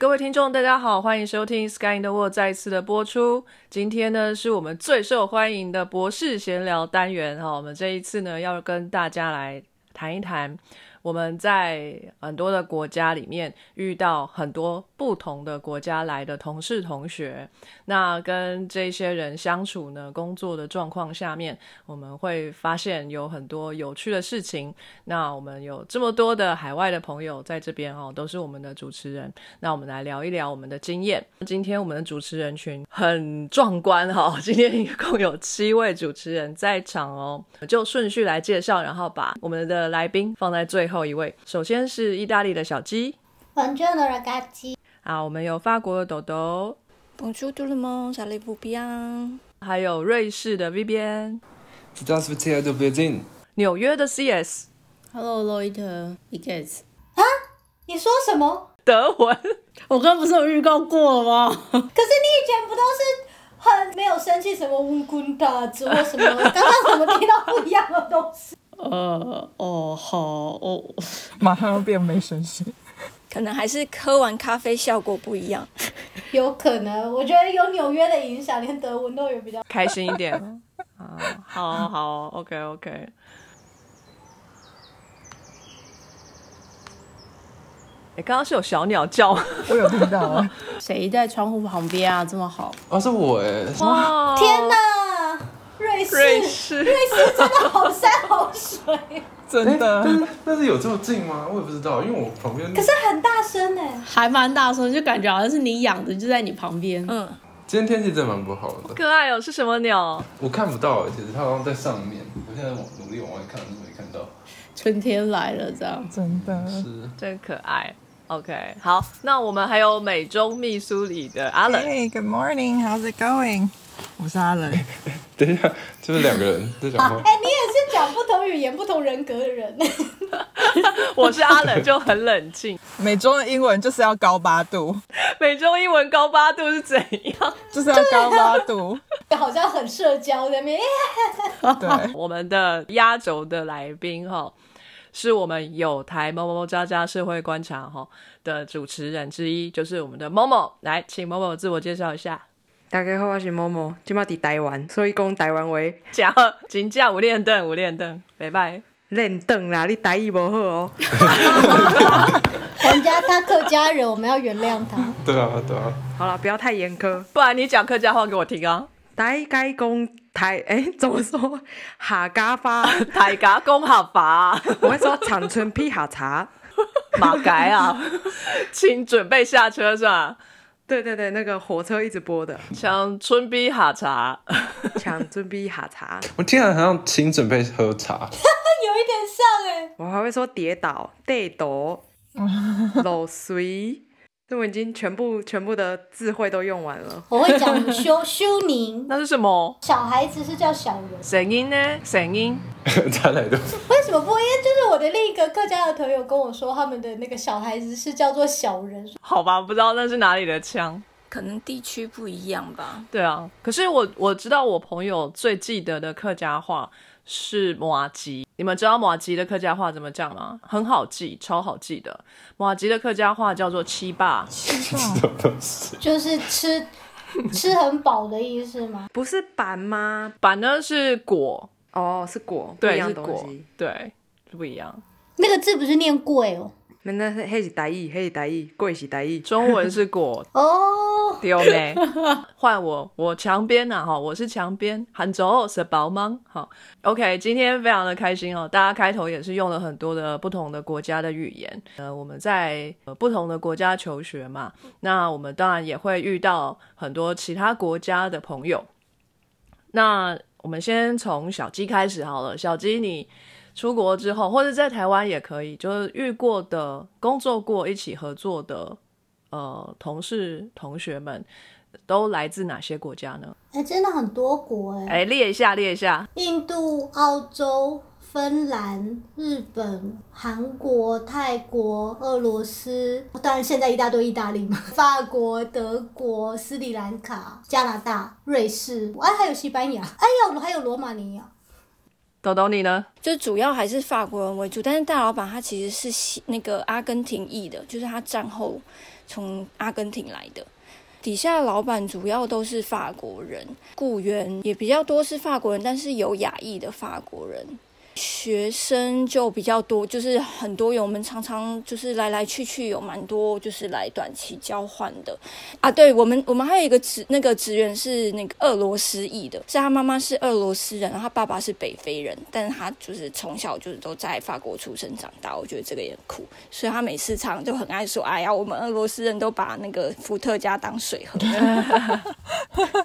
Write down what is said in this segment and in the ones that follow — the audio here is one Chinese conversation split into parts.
各位听众，大家好，欢迎收听《Sky in the World》再一次的播出。今天呢，是我们最受欢迎的博士闲聊单元哈。我们这一次呢，要跟大家来谈一谈我们在很多的国家里面遇到很多不同的国家来的同事同学，那跟这些人相处呢，工作的状况下面，我们会发现有很多有趣的事情。那我们有这么多的海外的朋友在这边哦，都是我们的主持人。那我们来聊一聊我们的经验。今天我们的主持人群很壮观哈、今天一共有七位主持人在场哦，就顺序来介绍，然后把我们的来宾放在最后一位首先是意大利的小鸡。啊我们有法国的豆豆。还有瑞士的 vbn 纽约的 cs hello loiter 啊？你说什么？德文。我刚不是有预告过了吗？可是你以前不都是很没有生气什么乌龟打或什么刚刚怎么听到不一样的东西？呃，哦，好，哦，马上要变没声息。可能还是喝完咖啡效果不一样。有可能，我觉得有纽约的影响，连德文都有比较。开心一点 啊！好好，OK OK。哎，刚刚是有小鸟叫，我有听到啊，谁在窗户旁边啊？这么好，哦，是我哎，哇！天哪，瑞士，瑞士，瑞士真的好山好水，真的。但是但是有这么近吗？我也不知道，因为我旁边可是很大声哎。还蛮大声，就感觉好像是你养的，就在你旁边。嗯，今天天气真的蛮不好的，可爱哦，是什么鸟？我看不到哎，其实它好像在上面，我现在往努力往外看，都没看到。春天来了，这样。真的，是，真可爱。OK，好，那我们还有美中密苏里的阿冷，Hey, good morning. How's it going? 我是阿冷。等一下，就是两个人在讲话。哎、你也是讲不同语言、不同人格的人。我是阿冷，就很冷静。美中的英文就是要高八度，美中英文高八度是怎样？就是要高八度。好像很社交的面。对，我们的压轴的来宾哈，是我们有台某某渣渣社会观察哈的主持人之一，就是我们的某某。来，请某某自我介绍一下。大家好，我是某某，今麦伫台湾，所以讲台湾话讲金价五练凳，有练凳，拜拜。练凳啦，你台语无好哦。人家他客家人，我们要原谅他。对啊，对啊，好了，不要太严苛。不然你讲客家话给我听啊。大概讲台，诶、怎么说？客家话，大家讲下法，我会说长春披下茶。马改啊，请准备下车是吧？对对对，那个火车一直播的像春逼哈茶，抢春逼哈 茶。我听起来好像请准备喝茶。有一点像哎、我还会说跌倒、跌倒、漏水。这我已经全部全部的智慧都用完了。我会讲修修宁，那是什么小孩子是叫小人。声音呢？声音 再来的，为什么不？因为就是我的另一个客家的朋友跟我说，他们的那个小孩子是叫做小人。好吧，不知道那是哪里的腔。可能地区不一样吧。对啊，可是我我知道我朋友最记得的客家话是马吉，你们知道马吉的客家话怎么讲吗？很好记，超好记的。马吉的客家话叫做七霸，什么东西？就是吃吃很饱的意思吗？不是板吗？板呢是果，哦，是果，对，是果西。，对，不一样。那个字不是念贵哦。那那是迄是台语，迄是台语，贵是台语。中文是果，哦，丢没？换我，我墙边呐、哈，我是墙边，杭州是宝芒，好，OK，今天非常的开心哦，大家开头也是用了很多的不同的国家的语言，呃，我们在、呃、不同的国家求学嘛，那我们当然也会遇到很多其他国家的朋友，那我们先从小鸡开始好了，小鸡你。出国之后，或者在台湾也可以，就是遇过的、工作过、一起合作的呃同事、同学们，都来自哪些国家呢？哎、真的很多国哎、哎，列一下，列一下。印度、澳洲、芬兰、日本、韩国、泰国、俄罗斯，当然现在一大堆意大利嘛，法国、德国、斯里兰卡、加拿大、瑞士，哎，还有西班牙，哎呀，还有罗马尼亚。豆豆你呢？就主要还是法国人为主，但是大老板他其实是那个阿根廷裔的，就是他战后从阿根廷来的。底下老板主要都是法国人，雇员也比较多是法国人，但是有亚裔的法国人。学生就比较多，就是很多有我们常常就是来来去去有蛮多，就是来短期交换的啊。对我们，我们还有一个职那个职员是那个俄罗斯裔的，是他妈妈是俄罗斯人，然后他爸爸是北非人，但是他就是从小就是都在法国出生长大，我觉得这个也很酷，所以他每次常常就很爱说，哎呀，我们俄罗斯人都把那个伏特加当水喝。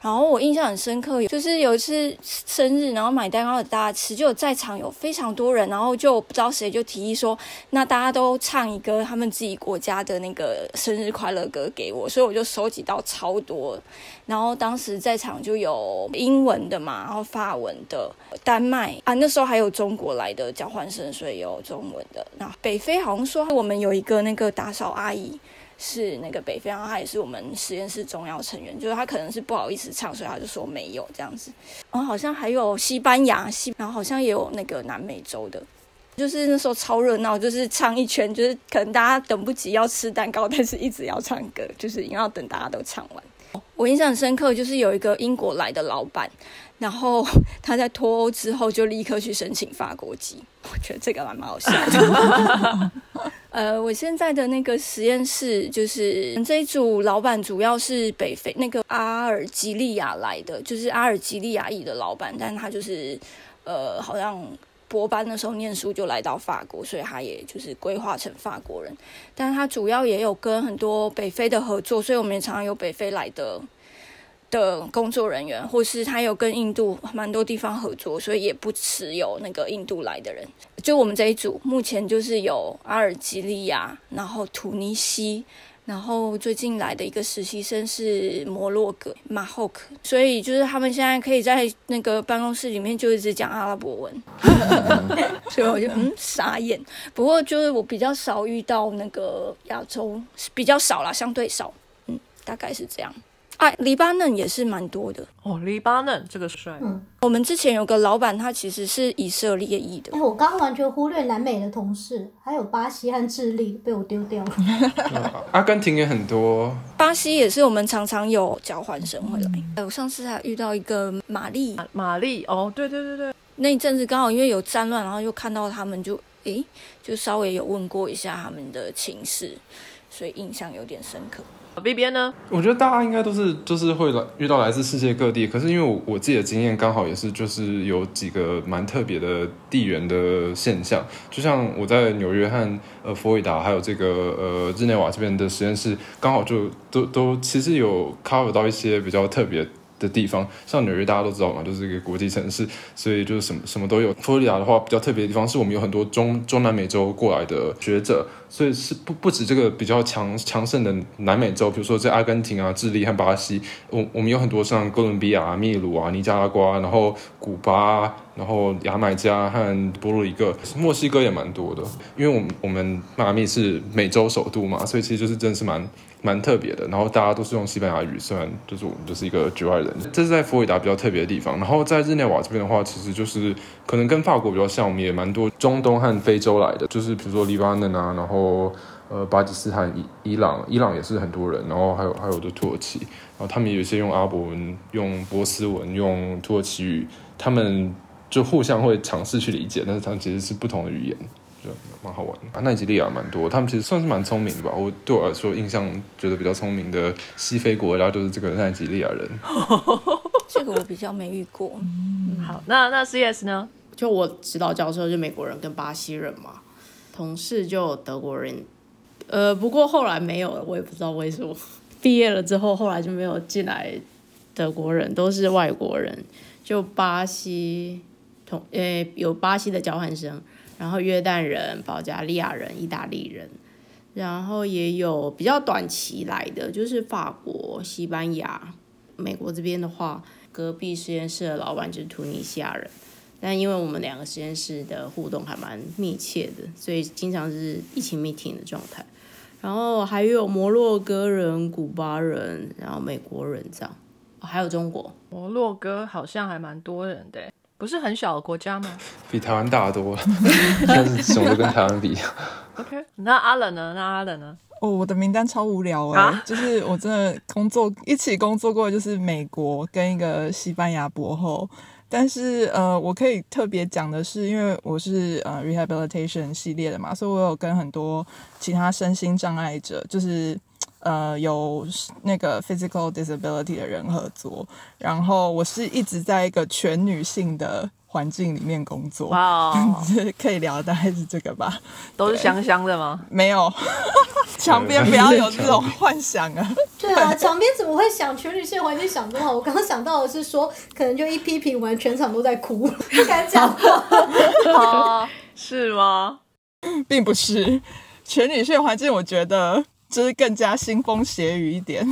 然后我印象很深刻，就是有一次生日，然后买蛋糕给大家吃，就有在场有非常多人，然后就不知道谁就提议说，那大家都唱一个他们自己国家的那个生日快乐歌给我，所以我就收集到超多。然后当时在场就有英文的嘛，然后法文的、丹麦啊，那时候还有中国来的交换生，所以有中文的。那北非好像说我们有一个那个打扫阿姨。是那个北非，然后他也是我们实验室重要成员，就是他可能是不好意思唱，所以他就说没有这样子。然后好像还有西班牙，西，然后好像也有那个南美洲的，就是那时候超热闹，就是唱一圈，就是可能大家等不及要吃蛋糕，但是一直要唱歌，就是要等大家都唱完。我印象很深刻，就是有一个英国来的老板，然后他在脱欧之后就立刻去申请法国籍，我觉得这个蛮蛮好笑的。呃，我现在的那个实验室就是这一组老板主要是北非那个阿尔及利亚来的，就是阿尔及利亚裔的老板，但他就是呃好像。博班的时候念书就来到法国，所以他也就是规划成法国人。但他主要也有跟很多北非的合作，所以我们也常常有北非来的的工作人员，或是他有跟印度蛮多地方合作，所以也不持有那个印度来的人。就我们这一组，目前就是有阿尔及利亚，然后突尼西。然后最近来的一个实习生是摩洛哥马霍克，所以就是他们现在可以在那个办公室里面就一直讲阿拉伯文，所以我就嗯傻眼。不过就是我比较少遇到那个亚洲，比较少啦，相对少，嗯，大概是这样。啊，黎巴嫩也是蛮多的。哦，黎巴嫩这个帅。嗯，我们之前有个老板，他其实是以色列裔的哎、。我刚完全忽略南美的同事，还有巴西和智利被我丢掉了。阿根廷也很多，巴西也是我们常常有交换生会来。哎我上次还遇到一个玛丽，玛玛丽，哦，对对对对，那一阵子刚好因为有战乱，然后又看到他们就，诶，就稍微有问过一下他们的情势，所以印象有点深刻。那边呢？我觉得大家应该都是就是会来遇到来自世界各地，可是因为我我自己的经验刚好也是就是有几个蛮特别的地缘的现象，就像我在纽约和呃佛罗里达还有这个呃日内瓦这边的实验室，刚好就都都其实有 cover 到一些比较特别。的地方，像纽约大家都知道嘛，就是一个国际城市，所以就是什么什么都有。佛罗里达的话比较特别的地方是我们有很多中中南美洲过来的学者，所以是不不止这个比较强强盛的南美洲，比如说在阿根廷啊、智利和巴西，我我们有很多像哥伦比亚、秘鲁啊、尼加拉瓜，然后古巴，然后牙买加和波多黎各，墨西哥也蛮多的。因为我们我们迈阿密是美洲首都嘛，所以其实就是真的是蛮蛮特别的。然后大家都是用西班牙语，虽然就是我们就是一个局外人，这是在佛罗里达比较特别的地方。然后在日内瓦这边的话，其实就是可能跟法国比较像，我们也蛮多中东和非洲来的，就是比如说黎巴嫩啊，然后呃巴基斯坦、伊伊朗，伊朗也是很多人，然后还有还有的土耳其，然后他们有一些用阿拉伯文、用波斯文、用土耳其语，他们就互相会尝试去理解，但是他们其实是不同的语言。就蛮好玩的啊，奈及利亚蛮多，他们其实算是蛮聪明的吧。我对我来说，印象觉得比较聪明的西非国家就是这个奈及利亚人。这个我比较没遇过。好，那那 CS 呢？就我指导教授就美国人跟巴西人嘛，同事就德国人，呃，不过后来没有了，我也不知道为什么。毕业了之后，后来就没有进来德国人，都是外国人，就巴西同呃有巴西的交换生，然后约旦人、保加利亚人、意大利人，然后也有比较短期来的，就是法国、西班牙、美国这边的话，隔壁实验室的老板就是突尼西亚人，但因为我们两个实验室的互动还蛮密切的，所以经常是一起 meeting 的状态。然后还有摩洛哥人、古巴人，然后美国人这样，还有中国。摩洛哥好像还蛮多人的，不是很小的国家吗？比台湾大多了，但是什么都跟台湾比。OK，那阿冷呢？那阿冷呢？哦，我的名单超无聊哎、啊就是我真的工作一起工作过，就是美国跟一个西班牙博后。但是呃，我可以特别讲的是，因为我是呃 rehabilitation 系列的嘛，所以我有跟很多其他身心障碍者，就是呃有那个 physical disability 的人合作。然后我是一直在一个全女性的环境里面工作。哇哦，就 是可以聊，大概是这个吧。都是香香的吗？没有，墙边不要有这种幻想啊！对啊，墙边怎么会想全女性环境想这么好？我刚刚想到的是说，可能就一批评完，全场都在哭，不敢讲话。哦，是吗？并不是全女性环境，我觉得就是更加腥风血雨一点。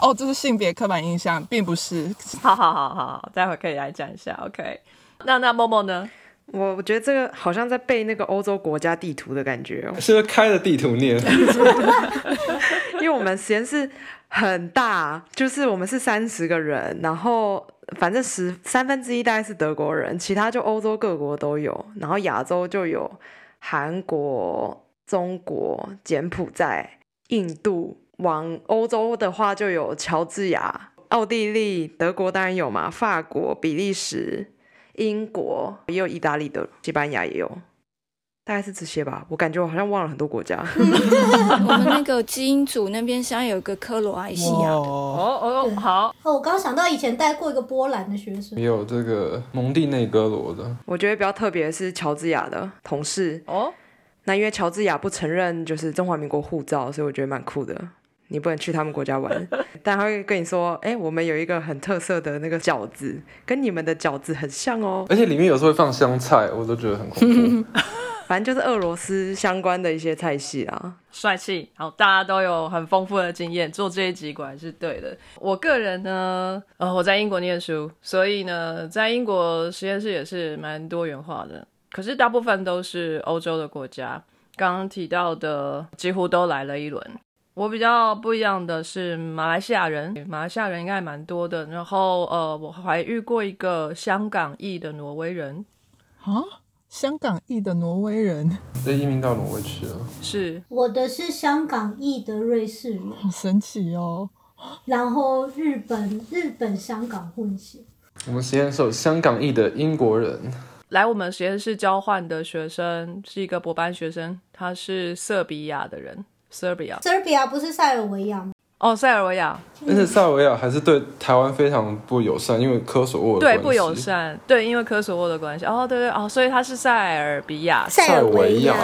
哦，这是性别刻板印象，并不是。好好好好好，待会可以来讲一下。OK，那那默默呢？我我觉得这个好像在背那个欧洲国家地图的感觉哦，是不是开了地图念？因为我们实验室很大，就是我们是三十个人，然后反正十三分之一大概是德国人，其他就欧洲各国都有，然后亚洲就有韩国、中国、柬埔寨、印度，往欧洲的话就有乔治亚、奥地利、德国当然有嘛，法国、比利时。英国也有意大利的，西班牙也有，大概是这些吧。我感觉我好像忘了很多国家。我们那个基因组那边现在有一个克罗埃西亚的，哦哦，好，哦，我刚刚想到以前带过一个波兰的学生也，有这个蒙蒂内哥罗的，我觉得比较特别的是乔治亚的同事，哦，那因为乔治亚不承认就是中华民国护照，所以我觉得蛮酷的。你不能去他们国家玩，但他会跟你说，哎、我们有一个很特色的那个饺子，跟你们的饺子很像哦。而且里面有时候会放香菜，我都觉得很恐怖。反正就是俄罗斯相关的一些菜系啊。帅气，好，大家都有很丰富的经验，做这一集果然是对的。我个人呢，呃，我在英国念书，所以呢，在英国实验室也是蛮多元化的，可是大部分都是欧洲的国家，刚刚提到的几乎都来了一轮。我比较不一样的是马来西亚人，马来西亚人应该还蛮多的。然后呃，我还遇过一个香港裔的挪威人，啊，香港裔的挪威人，被移民到挪威去了。是我的是香港裔的瑞士人，好神奇哦！然后日本日本香港混血。我们实验室有香港裔的英国人，来我们实验室交换的学生是一个博班学生，他是塞比亚的人，Serbia。Serbia 不是塞尔维亚吗？哦，塞尔维亚，但是塞尔维亚还是对台湾非常不友善，因为科索沃的关系对不友。善，对，因为科索沃的关系。哦，对对哦，所以他是塞尔比亚，塞尔维亚。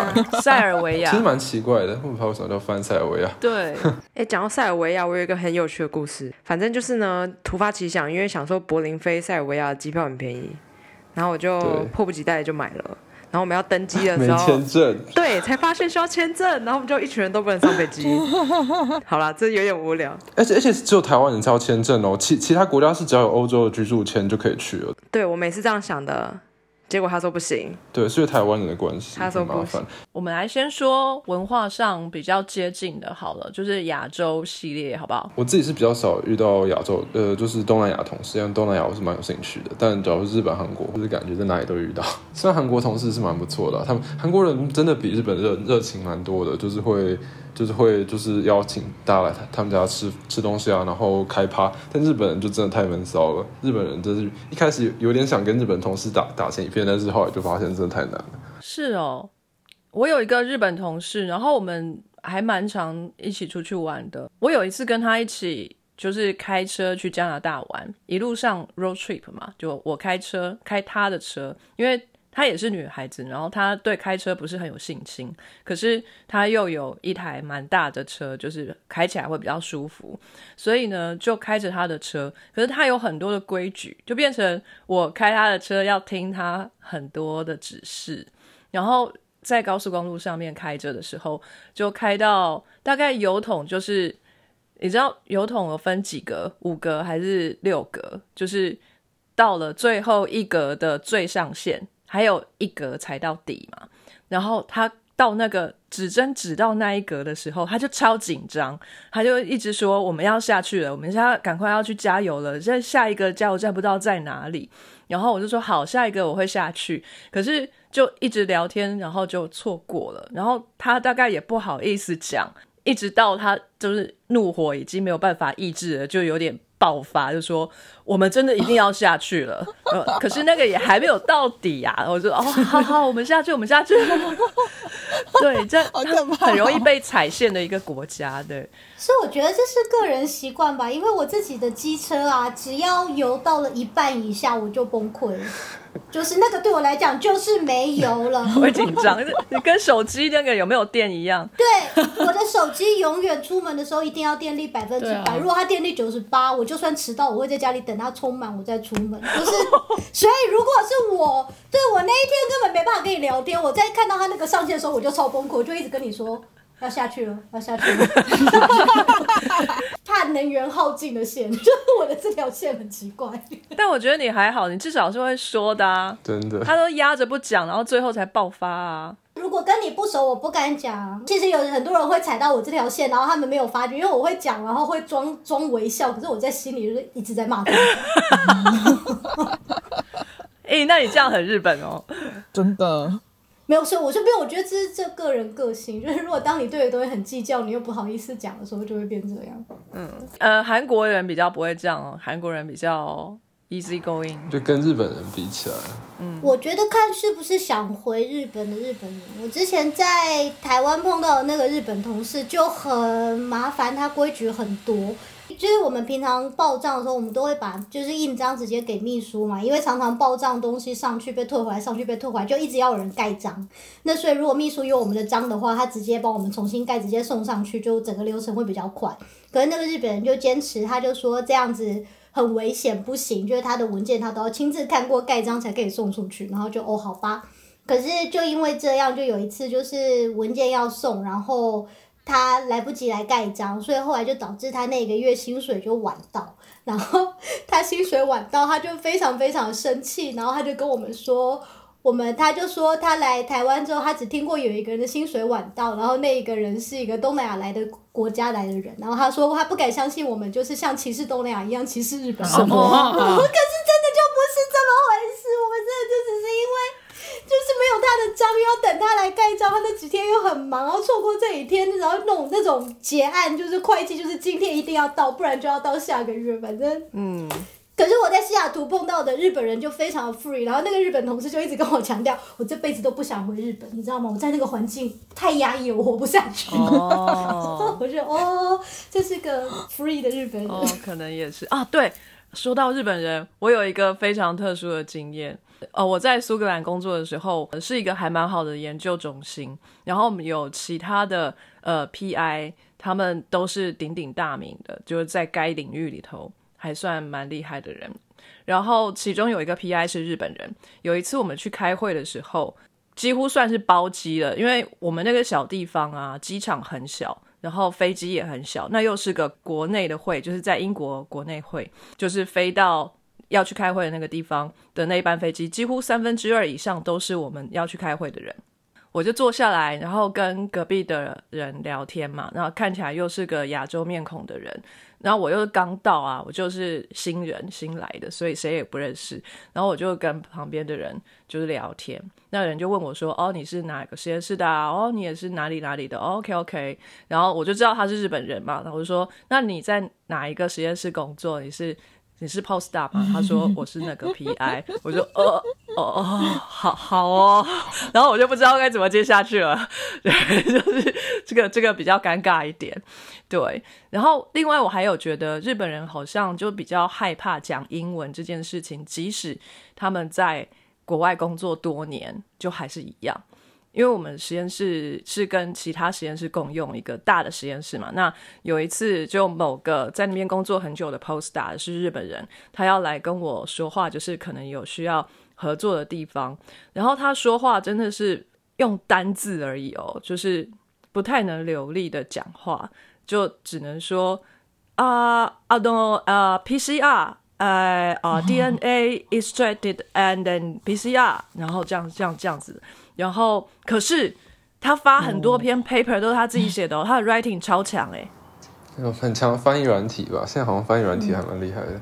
塞尔维亚。其实蛮奇怪的，我不知道为什么叫翻塞尔维亚。对，哎，讲到塞尔维亚，我有一个很有趣的故事。反正就是呢，突发奇想，因为想说柏林飞塞尔维亚的机票很便宜，然后我就迫不及待就买了。然后我们要登机的没时候，签证，对，才发现需要签证，然后我们就一群人都不能上飞机。好啦，这有点无聊。而且而且只有台湾人才要签证哦，其其他国家是只要有欧洲的居住签就可以去了。对我们也是这样想的，结果他说不行。对，是因为台湾人的关系，他说麻烦。我们来先说文化上比较接近的，好了，就是亚洲系列，好不好？我自己是比较少遇到亚洲，呃，就是东南亚同事，因为东南亚我是蛮有兴趣的。但假如是日本、韩国，就是感觉在哪里都遇到。虽然韩国同事是蛮不错的啊、他们韩国人真的比日本热热情蛮多的，就是会就是会就是邀请大家来他他们家吃吃东西啊，然后开趴。但日本人就真的太闷骚了，日本人真是一开始有点想跟日本同事打打成一片，但是后来就发现真的太难了。是哦，我有一个日本同事，然后我们还蛮常一起出去玩的。我有一次跟他一起就是开车去加拿大玩，一路上 road trip 嘛，就我开车开他的车，因为她也是女孩子，然后她对开车不是很有信心，可是她又有一台蛮大的车，就是开起来会比较舒服，所以呢就开着她的车。可是她有很多的规矩，就变成我开她的车要听她很多的指示，然后在高速公路上面开着的时候，就开到大概油桶就是，你知道油桶有分几格，五格还是六格？就是到了最后一格的最上限，还有一格才到底嘛。然后他到那个指针指到那一格的时候，他就超紧张，他就一直说我们要下去了，我们现在赶快要去加油了，这下一个加油站不知道在哪里。然后我就说好，下一个我会下去，可是就一直聊天，然后就错过了。然后他大概也不好意思讲，一直到他就是怒火已经没有办法抑制了，就有点爆发，就说我们真的一定要下去了。呃，可是那个也还没有到底啊，我就哦，好好，我们下去，我们下去。对，这好可怕哦很容易被踩线的一个国家，对。所以我觉得这是个人习惯吧，因为我自己的机车啊，只要油到了一半以下我就崩溃，就是那个对我来讲就是没油了。会紧张，你跟手机那个有没有电一样？对，我的手机永远出门的时候一定要电力百分之对百。啊如果它电力九十八，我就算迟到，我会在家里等它充满，我再出门。就是，所以如果是我，对我那一天根本没办法跟你聊天。我在看到他那个上线的时候，我就超崩溃，我就一直跟你说。要下去了，要下去了，怕能源耗尽的线，就是我的这条线很奇怪。但我觉得你还好，你至少是会说的啊。真的。他都压着不讲，然后最后才爆发啊。如果跟你不熟，我不敢讲。其实有很多人会踩到我这条线，然后他们没有发觉，因为我会讲，然后会装装微笑，可是我在心里就是一直在骂他。诶、那你这样很日本哦。真的，没有，所以我就没有，我觉得这是这个人个性，就是如果当你对的东西很计较，你又不好意思讲的时候，就会变这样。嗯呃，韩国人比较不会这样哦，韩国人比较 easy going。就跟日本人比起来，嗯我觉得看是不是想回日本的日本人。我之前在台湾碰到的那个日本同事就很麻烦，他规矩很多。就是我们平常报账的时候，我们都会把就是印章直接给秘书嘛，因为常常报账东西上去被退回来，上去被退回来，就一直要有人盖章。那所以如果秘书有我们的章的话，他直接帮我们重新盖，直接送上去，就整个流程会比较快。可是那个日本人就坚持，他就说这样子很危险，不行，就是他的文件他都要亲自看过盖章才可以送出去，然后就哦好吧。可是就因为这样，就有一次就是文件要送，然后他来不及来盖章，所以后来就导致他那个月薪水就晚到。然后他薪水晚到，他就非常非常生气，然后他就跟我们说。我们他就说他来台湾之后，他只听过有一个人的薪水晚到，然后那一个人是一个东南亚来的国家来的人，然后他说他不敢相信我们就是像歧视东南亚一样歧视日本人。什么啊可是真的就不是这么回事，我们真的就只是因为就是没有他的章，又要等他来盖章，他那几天又很忙，然后错过这几天，然后弄那种结案，就是会计就是今天一定要到，不然就要到下个月，反正嗯，可是我在西雅图碰到的日本人就非常的 free，然后那个日本同事就一直跟我强调，我这辈子都不想回日本，你知道吗？我在那个环境太压抑了，我活不下去。哦 我就哦，这是个 free 的日本人。哦，可能也是啊。对，说到日本人，我有一个非常特殊的经验。哦，我在苏格兰工作的时候，是一个还蛮好的研究中心，然后我们有其他的呃 PI，他们都是鼎鼎大名的，就是在该领域里头还算蛮厉害的人。然后其中有一个 PI 是日本人。有一次我们去开会的时候，几乎算是包机了，因为我们那个小地方啊，机场很小，然后飞机也很小，那又是个国内的会，就是在英国国内会，就是飞到要去开会的那个地方的那一班飞机，几乎三分之二以上都是我们要去开会的人。我就坐下来，然后跟隔壁的人聊天嘛，然后看起来又是个亚洲面孔的人，然后我又刚到啊，我就是新人新来的，所以谁也不认识。然后我就跟旁边的人就是聊天，那人就问我说：“哦，你是哪个实验室的啊？哦，你也是哪里哪里的、？OK OK。”然后我就知道他是日本人嘛，然后我就说：“那你在哪一个实验室工作？你是？”你是 post up 吗？他说我是那个 PI，我就哦哦哦好好哦，然后我就不知道该怎么接下去了，对，就是这个这个比较尴尬一点，对。然后另外我还有觉得日本人好像就比较害怕讲英文这件事情，即使他们在国外工作多年，就还是一样。因为我们实验室是跟其他实验室共用一个大的实验室嘛，那有一次就某个在那边工作很久的 postdoc 是日本人，他要来跟我说话，就是可能有需要合作的地方，然后他说话真的是用单字而已哦，就是不太能流利的讲话，就只能说啊啊 no 呃 PCR 呃啊 DNA extracted and then PCR，然后这样这样这样子，然后可是他发很多篇 paper 都是他自己写的哦，他的 writing 超强哎。有很强翻译软体吧，现在好像翻译软体还蛮厉害的。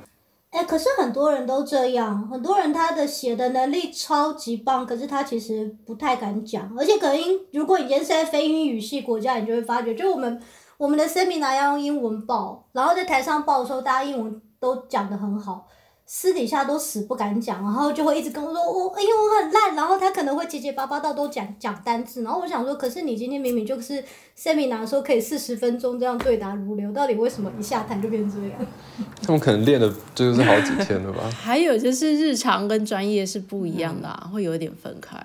哎、可是很多人都这样，很多人他的写的能力超级棒，可是他其实不太敢讲，而且可能如果你今天是在非英语系国家，你就会发觉，就我们我们的 seminar 要用英文报，然后在台上报的时候，大家英文都讲得很好，私底下都死不敢讲，然后就会一直跟我说我英文很烂，然后他可能会结结巴巴到都讲讲单字，然后我想说，可是你今天明明就是 seminar 说可以四十分钟这样对答如流，到底为什么一下台就变这样？他们可能练的就是好几天了吧？还有就是日常跟专业是不一样的、啊，会有一点分开。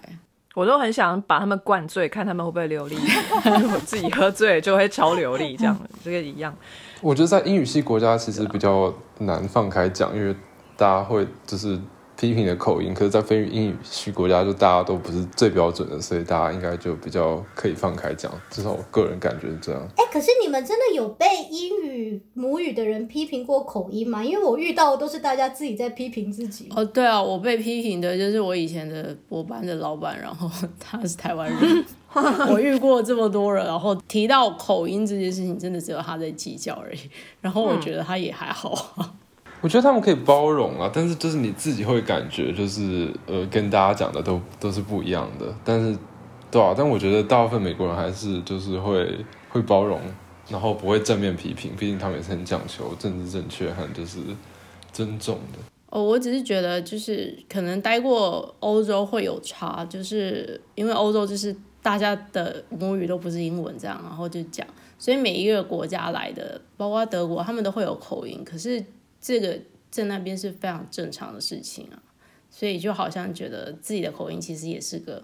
我都很想把他们灌醉，看他们会不会流利。我自己喝醉就会超流利，这样这个一样。我觉得在英语系国家其实比较难放开讲，因为大家会就是批评的口音，可是，在非英语系国家就大家都不是最标准的，所以大家应该就比较可以放开讲。至少我个人感觉是这样。哎、可是你们真的有被英语母语的人批评过口音吗？因为我遇到的都是大家自己在批评自己。哦，对啊，我被批评的就是我以前的我班的老板，然后他是台湾人。我遇过这么多人，然后提到口音这件事情，真的只有他在计较而已。然后我觉得他也还好啊。我觉得他们可以包容啊，但是就是你自己会感觉就是呃，跟大家讲的都都是不一样的。但是，对啊，但我觉得大部分美国人还是就是会会包容，然后不会正面批评，毕竟他们也是很讲求政治正确和就是尊重的。哦，我只是觉得就是可能待过欧洲会有差，就是因为欧洲就是大家的母语都不是英文这样，然后就讲，所以每一个国家来的，包括德国，他们都会有口音，可是这个在那边是非常正常的事情啊，所以就好像觉得自己的口音其实也是个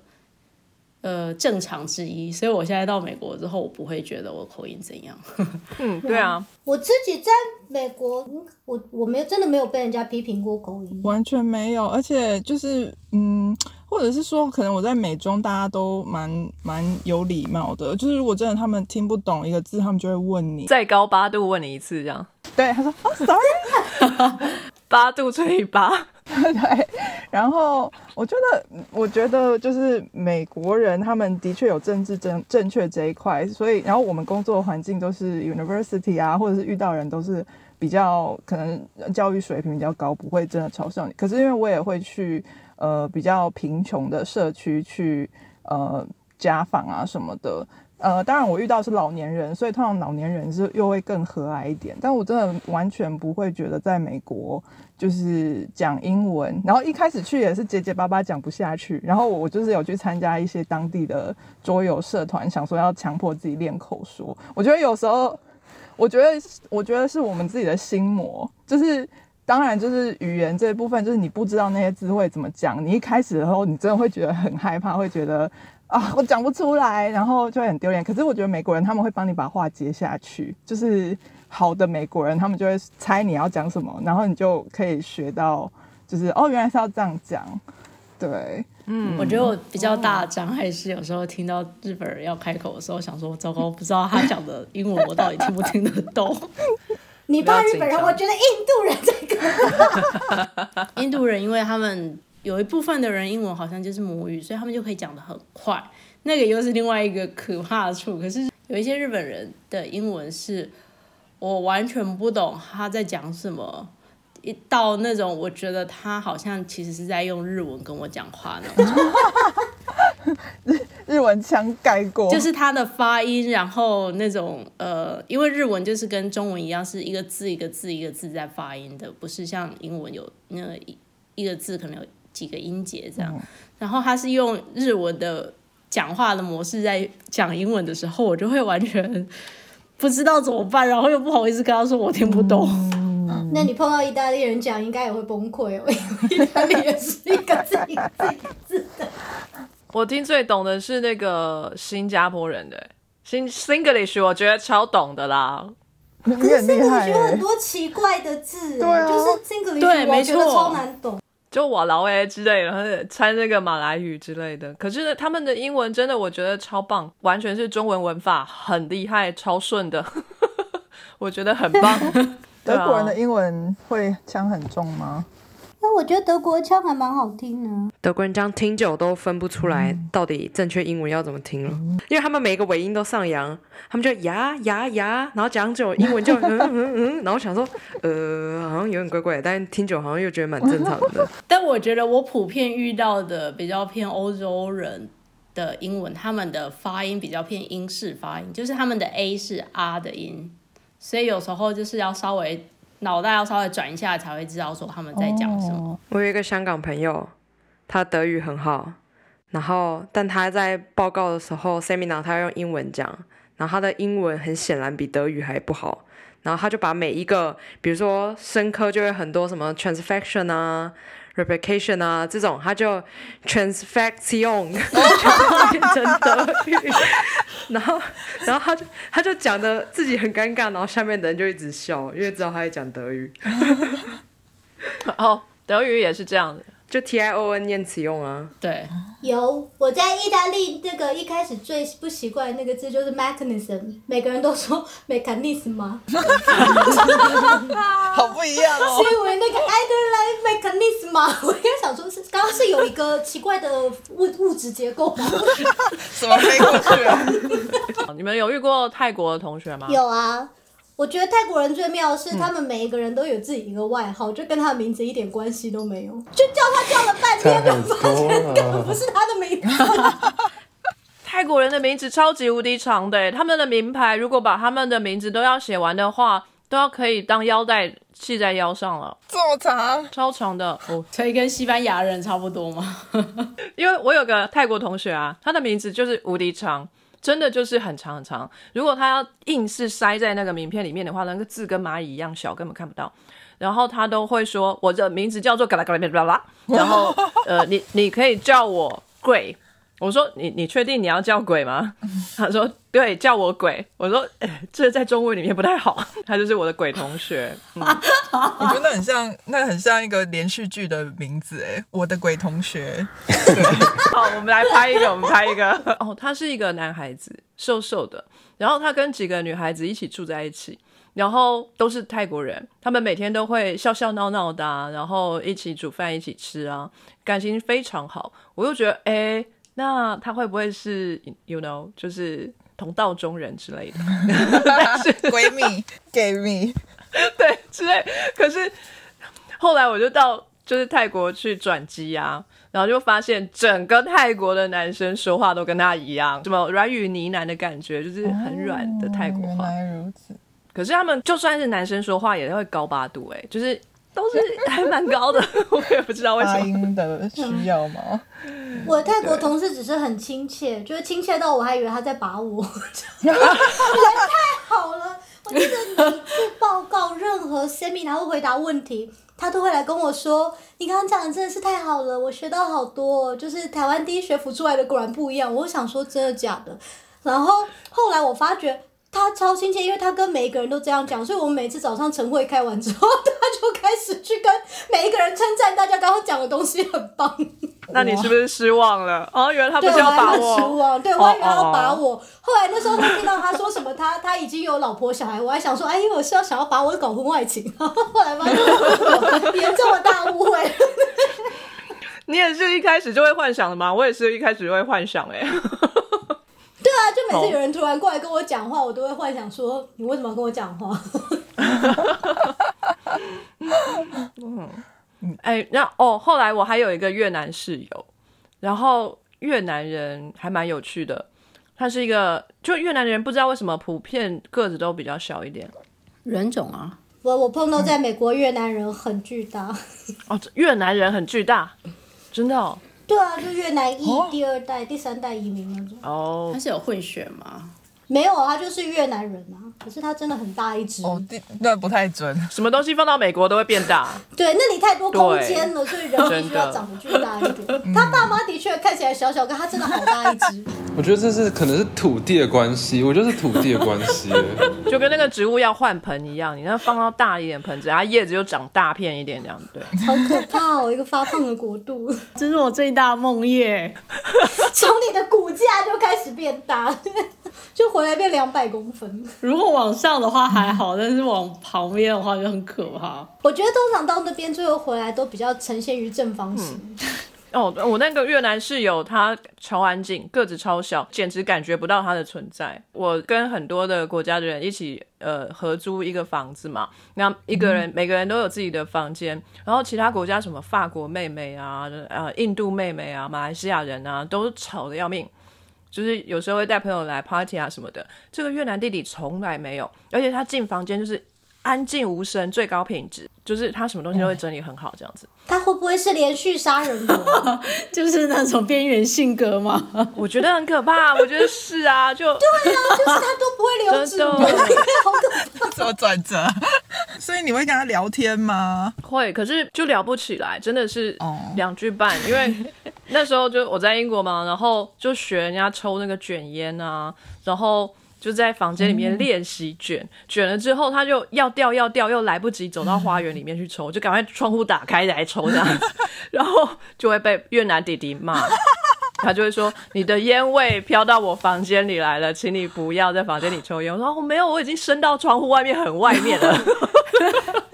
呃正常之一，所以我现在到美国之后，我不会觉得我口音怎样。嗯，对啊，我自己在美国，嗯我我没有真的没有被人家批评过口音。完全没有，而且就是嗯，或者是说，可能我在美中大家都蛮蛮有礼貌的，就是如果真的他们听不懂一个字，他们就会问你。再高八度问你一次，这样对，他说哦，sorry，八度乘以八，对。然后我觉得，我觉得就是美国人他们的确有政治正正确这一块，所以然后我们工作环境都是 university 啊，或者是遇到人都是比较可能教育水平比较高，不会真的嘲笑你。可是因为我也会去呃比较贫穷的社区去呃家访啊什么的。呃，当然我遇到是老年人，所以通常老年人是又会更和蔼一点。但我真的完全不会觉得在美国就是讲英文，然后一开始去也是结结巴巴讲不下去。然后我就是有去参加一些当地的桌游社团，想说要强迫自己练口说。我觉得有时候，我觉得我觉得是我们自己的心魔，就是。当然，就是语言这一部分，就是你不知道那些字会怎么讲。你一开始的时候，你真的会觉得很害怕，会觉得啊，我讲不出来，然后就会很丢脸。可是我觉得美国人他们会帮你把话接下去，就是好的美国人，他们就会猜你要讲什么，然后你就可以学到，就是哦，原来是要这样讲。对，嗯，我觉得我比较大的障碍是，有时候听到日本人要开口的时候，想说糟糕，不知道他讲的英文我到底听不听得懂。你怕日本人，我觉得印度人这个 印度人因为他们有一部分的人英文好像就是母语，所以他们就可以讲得很快，那个又是另外一个可怕的处。可是有一些日本人的英文是我完全不懂他在讲什么，一到那种我觉得他好像其实是在用日文跟我讲话那种。日文腔盖过，就是他的发音，然后那种呃，因为日文就是跟中文一样，是一个字一个字一个字在发音的，不是像英文有那个一一个字可能有几个音节这样。然后他是用日文的讲话的模式在讲英文的时候，我就会完全不知道怎么办，然后又不好意思跟他说我听不懂。那你碰到意大利人讲，应该也会崩溃哦，因为意大利人是一个字一个字的。我听最懂的是那个新加坡人的新 Singlish，我觉得超懂的啦。你可是 Singlish 有很欸。多奇怪的字，对啊就是 Singlish，对没我觉得错超难懂。就瓦劳诶之类的，然后掺那个马来语之类的。可是他们的英文真的我觉得超棒，完全是中文文法，很厉害，超顺的，我觉得很棒。德国人的英文会腔很重吗？那我觉得德国腔还蛮好听的。德国人这样听久都分不出来到底正确英文要怎么听了，因为他们每一个尾音都上扬，他们就呀呀呀，然后讲久英文就 嗯嗯嗯，然后想说呃好像有点怪怪，但听久好像又觉得蛮正常的。但我觉得我普遍遇到的比较偏欧洲人的英文，他们的发音比较偏英式发音，就是他们的 A 是 R 的音，所以有时候就是要稍微脑袋要稍微转一下才会知道说他们在讲什么。我有一个香港朋友，他德语很好，然后但他在报告的时候，seminar 他要用英文讲，然后他的英文很显然比德语还不好，然后他就把每一个，比如说生科就会很多什么 transfaction 啊。Replication 啊，这种他就 transfection，变成德语，然后然后他就他就讲的自己很尴尬，然后下面的人就一直笑，因为知道他在讲德语。哦，德语也是这样的，就 T I O N 念词用啊。对，有我在意大利那个一开始最不习惯那个字就是 mechanism，每个人都说 mechanism 吗？好不一样哦是因为那个 I don't like mechanism 吗？我应该想说是刚刚是有一个奇怪的物物质结构吗？怎么飞过去啊？你们有遇过泰国的同学吗？有啊。我觉得泰国人最妙的是，他们每一个人都有自己一个外号，就跟他的名字一点关系都没有，就叫他叫了半天，发现根本不！是他的名字。泰国人的名字超级无敌长的欸，他们的名牌如果把他们的名字都要写完的话，都要可以当腰带系在腰上了，这么长？超长的哦。所以跟西班牙人差不多吗。因为我有个泰国同学啊，他的名字就是无敌长，真的就是很长很长。如果他要硬是塞在那个名片里面的话，那个字跟蚂蚁一样小，根本看不到。然后他都会说我的名字叫做嘎啦嘎啦啦啦，然后呃，你你可以叫我贵。我说你你确定你要叫鬼吗？他说对，叫我鬼。我说、哎，这在中文里面不太好。他就是我的鬼同学。嗯，我觉得很像，那很像一个连续剧的名字哎，我的鬼同学。好，我们来拍一个，我们拍一个。哦，他是一个男孩子，瘦瘦的，然后他跟几个女孩子一起住在一起，然后都是泰国人，他们每天都会笑笑闹闹的、啊，然后一起煮饭，一起吃啊，感情非常好。我又觉得，哎，那他会不会是，you know，就是同道中人之类的？但 是闺蜜，gay 蜜，对之类。可是后来我就到就是泰国去转机啊，然后就发现整个泰国的男生说话都跟他一样，什么软语呢喃的感觉，就是很软的泰国话。哦原来如此。可是他们就算是男生说话也会高八度、欸，哎，就是都是还蛮高的，我也不知道为什发么。音的需要吗？我的泰国同事只是很亲切，就是亲切到我还以为他在把我，人太好了。我记得每次报告任何 seminar 或回答问题，他都会来跟我说：“你刚刚讲的真的是太好了，我学到好多、哦，就是台湾第一学府出来的果然不一样。”我想说真的假的？然后后来我发觉。他超亲切，因为他跟每一个人都这样讲，所以我们每次早上晨会开完之后，他就开始去跟每一个人称赞大家刚刚讲的东西很棒。那你是不是失望了？哦，原来他不对，是要把我 失。望。对，我还以为他要把哦我。后来那时候他听到他说什么，他他已经有老婆小孩，我还想说，哎，因为我是要想要把我搞婚外情。然 后后来发现我严重的大误会。你也是一开始就会幻想的吗？我也是一开始就会幻想、欸，哎。对啊，就每次有人突然过来跟我讲话，我都会幻想说，你为什么要跟我讲话？嗯哎，那哦，后来我还有一个越南室友，然后越南人还蛮有趣的，他是一个，就越南人不知道为什么普遍个子都比较小一点人种啊，我我碰到在美国越南人很巨大。哦，越南人很巨大，真的哦，对啊，就越南裔第二代、第三代移民那种。哦他是有混血吗？没有，他就是越南人啊。可是他真的很大一只。哦，那不太准。什么东西放到美国都会变大。对，那里太多空间了，所以人必须要长得巨大一点。他爸妈的确看起来小小，可他真的好大一只。我觉得这是可能是土地的关系，我觉得是土地的关系，就跟那个植物要换盆一样，你那放到大一点盆子，它叶子就长大片一点，这样对。好可怕哦，一个发胖的国度，这是我最大的梦魇。从你的骨架就开始变大，就回来变两百公分。如果往上的话还好，但是往旁边的话就很可怕。我觉得通常到那边最后回来都比较呈现于正方形。哦，我那个越南室友他超安静，个子超小，简直感觉不到他的存在。我跟很多的国家的人一起呃合租一个房子嘛，那一个人每个人都有自己的房间，然后其他国家什么法国妹妹啊、呃印度妹妹啊、马来西亚人啊，都吵得要命。就是有时候会带朋友来 party 啊什么的，这个越南弟弟从来没有，而且他进房间就是安静无声，最高品质。就是他什么东西都会整理很好，这样子。他会不会是连续杀人魔？就是那种边缘性格吗？我觉得很可怕。我觉得是啊，就对啊，就是他都不会留指纹，好可怕。怎么转折？所以你会跟他聊天吗？会，可是就聊不起来，真的是两句半。因为那时候就我在英国嘛，然后就学人家抽那个卷烟啊，然后。就在房间里面练习卷，卷了之后他就要掉要掉，又来不及走到花园里面去抽，就赶快窗户打开来抽这样子，然后就会被越南弟弟骂，他就会说你的烟味飘到我房间里来了，请你不要在房间里抽烟。我说我没有，我已经伸到窗户外面很外面了。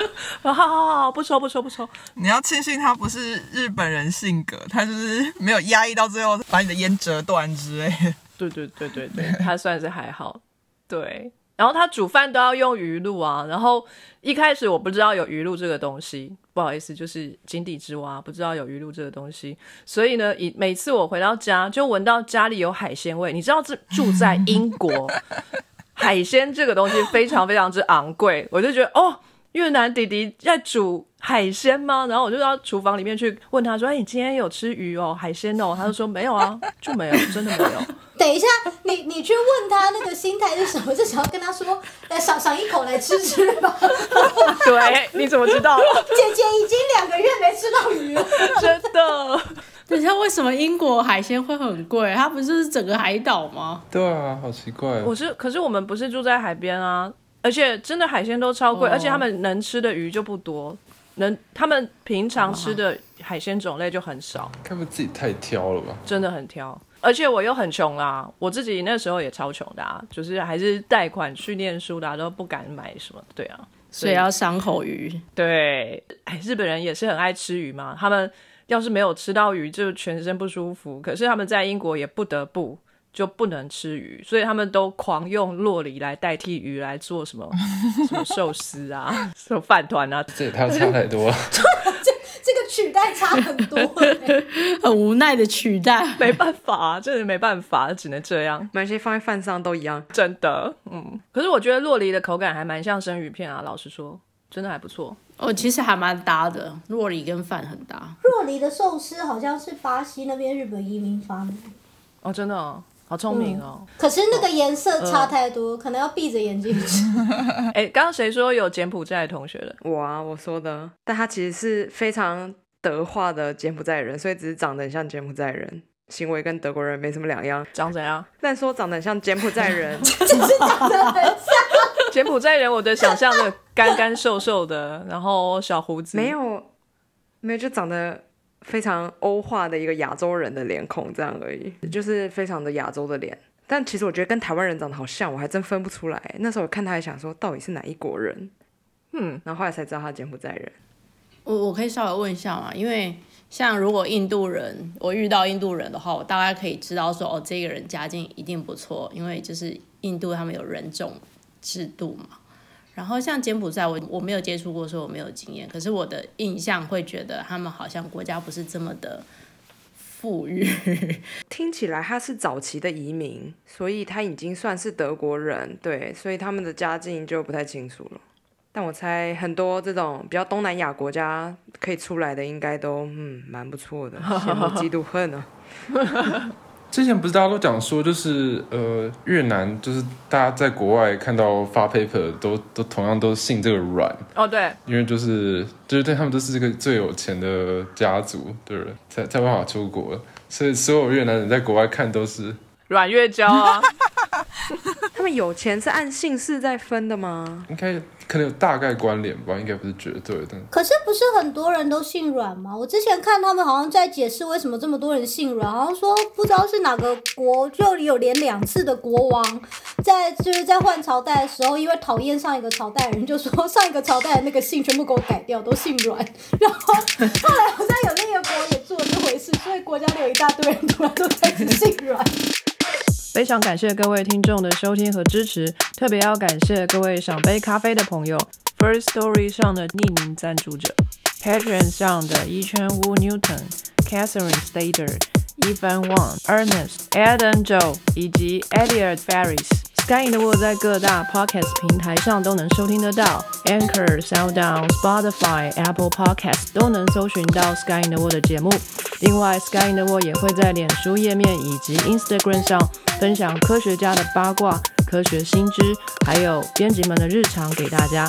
好好好，不抽不抽不抽。你要庆幸他不是日本人性格，他就是没有压抑到最后把你的烟折断之类。对对对对对，他算是还好。对，然后他煮饭都要用鱼露啊。然后一开始我不知道有鱼露这个东西，不好意思，就是井底之蛙，不知道有鱼露这个东西。所以呢，以每次我回到家就闻到家里有海鲜味。你知道，这住在英国，海鲜这个东西非常非常之昂贵。我就觉得，哦，越南弟弟在煮海鲜吗？然后我就到厨房里面去问他说：“哎，你今天有吃鱼哦，海鲜哦？”他就说：“没有啊，就没有，真的没有。”等一下，你你去问他那个心态是什么？是想要跟他说，来赏赏一口来吃吃吧。对，你怎么知道？姐姐已经两个月没吃到鱼了，真的。等一下，为什么英国海鲜会很贵？它不是整个海岛吗？对啊，好奇怪。我是，可是我们不是住在海边啊，而且真的海鲜都超贵，而且他们能吃的鱼就不多，能他们平常吃的海鲜种类就很少。他们自己太挑了吧？真的很挑。而且我又很穷啦，我自己那时候也超穷的啊，就是还是贷款去念书的，都不敢买什么，对啊，所以要伤口鱼。对，哎，日本人也是很爱吃鱼嘛，他们要是没有吃到鱼，就全身不舒服。可是他们在英国也不得不就不能吃鱼，所以他们都狂用洛梨来代替鱼来做什么 什么寿司啊，什么饭团啊，这也太差太多了。这个取代差很多，很无奈的取代，没办法，真的没办法，只能这样。买些放在饭上都一样，真的。嗯，可是我觉得洛梨的口感还蛮像生鱼片啊，老实说，真的还不错。哦，其实还蛮搭的，洛梨跟饭很搭。洛梨的寿司好像是巴西那边日本移民发明。哦，真的。好聪明哦！可是那个颜色差太多，可能要闭着眼睛吃。哎，刚刚谁说有柬埔寨同学的？我啊，我说的。但他其实是非常德化的柬埔寨人，所以只是长得很像柬埔寨人，行为跟德国人没什么两样。长怎样？但说长得很像柬埔寨人，只是长得很像柬埔寨人。我的想象的干干瘦瘦的，然后小胡子，没有，没有，就长得。非常欧化的一个亚洲人的脸孔，这样而已，就是非常的亚洲的脸。但其实我觉得跟台湾人长得好像，我还真分不出来。那时候我看他还想说，到底是哪一国人？嗯，然后后来才知道他柬埔寨人。我我可以稍微问一下嘛？因为像如果印度人，我遇到印度人的话，我大概可以知道说，哦，这个人家境一定不错，因为就是印度他们有人种制度嘛。然后像柬埔寨，我我没有接触过，所以我没有经验。可是我的印象会觉得他们好像国家不是这么的富裕。听起来他是早期的移民，所以他已经算是德国人，对，所以他们的家境就不太清楚了。但我猜很多这种比较东南亚国家可以出来的，应该都嗯蛮不错的，羡慕嫉妒恨啊。之前不是大家都讲说，就是呃越南，就是大家在国外看到发 paper 都都同样都信这个软，哦，对，因为就是就是对他们都是这个最有钱的家族的人，才才办法出国，所以所有越南人在国外看都是软月娇啊，他们有钱是按姓氏在分的吗？应该可能有大概关联吧，应该不是绝对的。可是不是很多人都姓阮吗？我之前看他们好像在解释为什么这么多人姓阮，好像说不知道是哪个国就有连两次的国王在就是在换朝代的时候，因为讨厌上一个朝代的人，就说上一个朝代的那个姓全部给我改掉，都姓阮。然后后来好像有另一个国王也做了这回事，所以国家里有一大堆人突然都开始姓阮。非常感谢各位听众的收听和支持，特别要感谢各位赏杯咖啡的朋友，First Story 上的匿名赞助者，Patreon 上的一圈屋 Newton、Catherine Stader、Evan Wang、Ernest、Adam Joe 以及 Elliot Ferris。Sky in the World 在各大 Podcast 平台上都能收听得到，Anchor、SoundOn、Spotify、Apple Podcast 都能搜寻到 Sky in the World 的节目。另外，Sky in the World 也会在脸书页面以及 Instagram 上分享科学家的八卦、科学新知，还有编辑们的日常给大家。